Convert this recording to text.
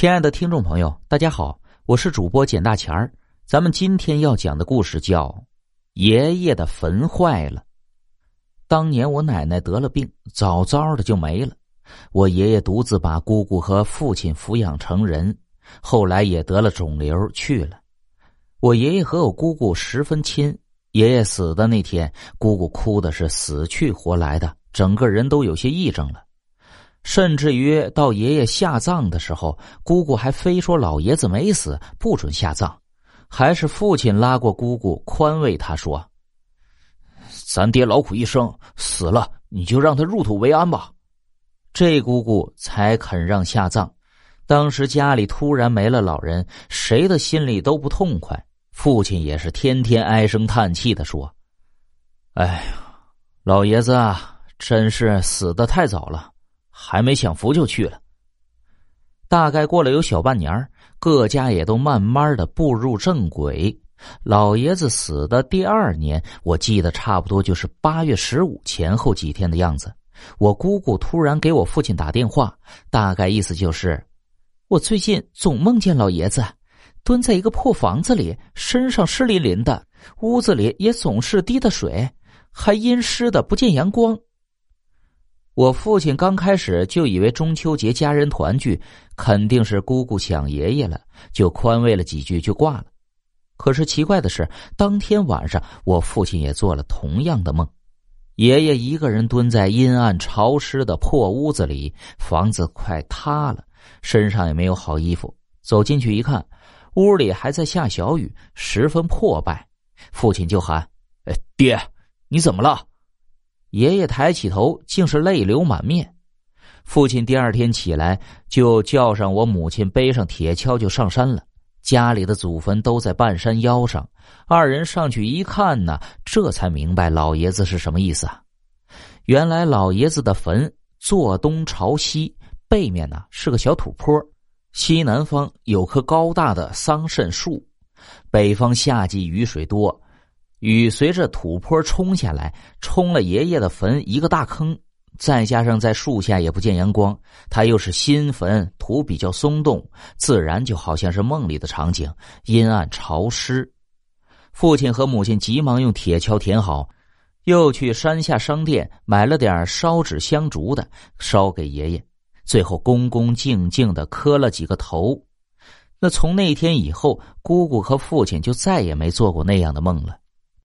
亲爱的听众朋友，大家好，我是主播简大钱儿。咱们今天要讲的故事叫《爷爷的坟坏了》。当年我奶奶得了病，早早的就没了。我爷爷独自把姑姑和父亲抚养成人，后来也得了肿瘤去了。我爷爷和我姑姑十分亲，爷爷死的那天，姑姑哭的是死去活来的，整个人都有些癔症了。甚至于到爷爷下葬的时候，姑姑还非说老爷子没死，不准下葬。还是父亲拉过姑姑，宽慰他说：“咱爹劳苦一生，死了你就让他入土为安吧。”这姑姑才肯让下葬。当时家里突然没了老人，谁的心里都不痛快。父亲也是天天唉声叹气的说：“哎呀，老爷子啊，真是死的太早了。”还没享福就去了。大概过了有小半年，各家也都慢慢的步入正轨。老爷子死的第二年，我记得差不多就是八月十五前后几天的样子。我姑姑突然给我父亲打电话，大概意思就是：我最近总梦见老爷子蹲在一个破房子里，身上湿淋淋的，屋子里也总是滴的水，还阴湿的不见阳光。我父亲刚开始就以为中秋节家人团聚，肯定是姑姑想爷爷了，就宽慰了几句就挂了。可是奇怪的是，当天晚上我父亲也做了同样的梦，爷爷一个人蹲在阴暗潮湿的破屋子里，房子快塌了，身上也没有好衣服。走进去一看，屋里还在下小雨，十分破败。父亲就喊：“哎，爹，你怎么了？”爷爷抬起头，竟是泪流满面。父亲第二天起来，就叫上我母亲，背上铁锹就上山了。家里的祖坟都在半山腰上，二人上去一看呢，这才明白老爷子是什么意思啊！原来老爷子的坟坐东朝西，背面呢是个小土坡，西南方有棵高大的桑葚树，北方夏季雨水多。雨随着土坡冲下来，冲了爷爷的坟一个大坑。再加上在树下也不见阳光，他又是新坟，土比较松动，自然就好像是梦里的场景，阴暗潮湿。父亲和母亲急忙用铁锹填好，又去山下商店买了点烧纸香烛的，烧给爷爷。最后恭恭敬敬的磕了几个头。那从那天以后，姑姑和父亲就再也没做过那样的梦了。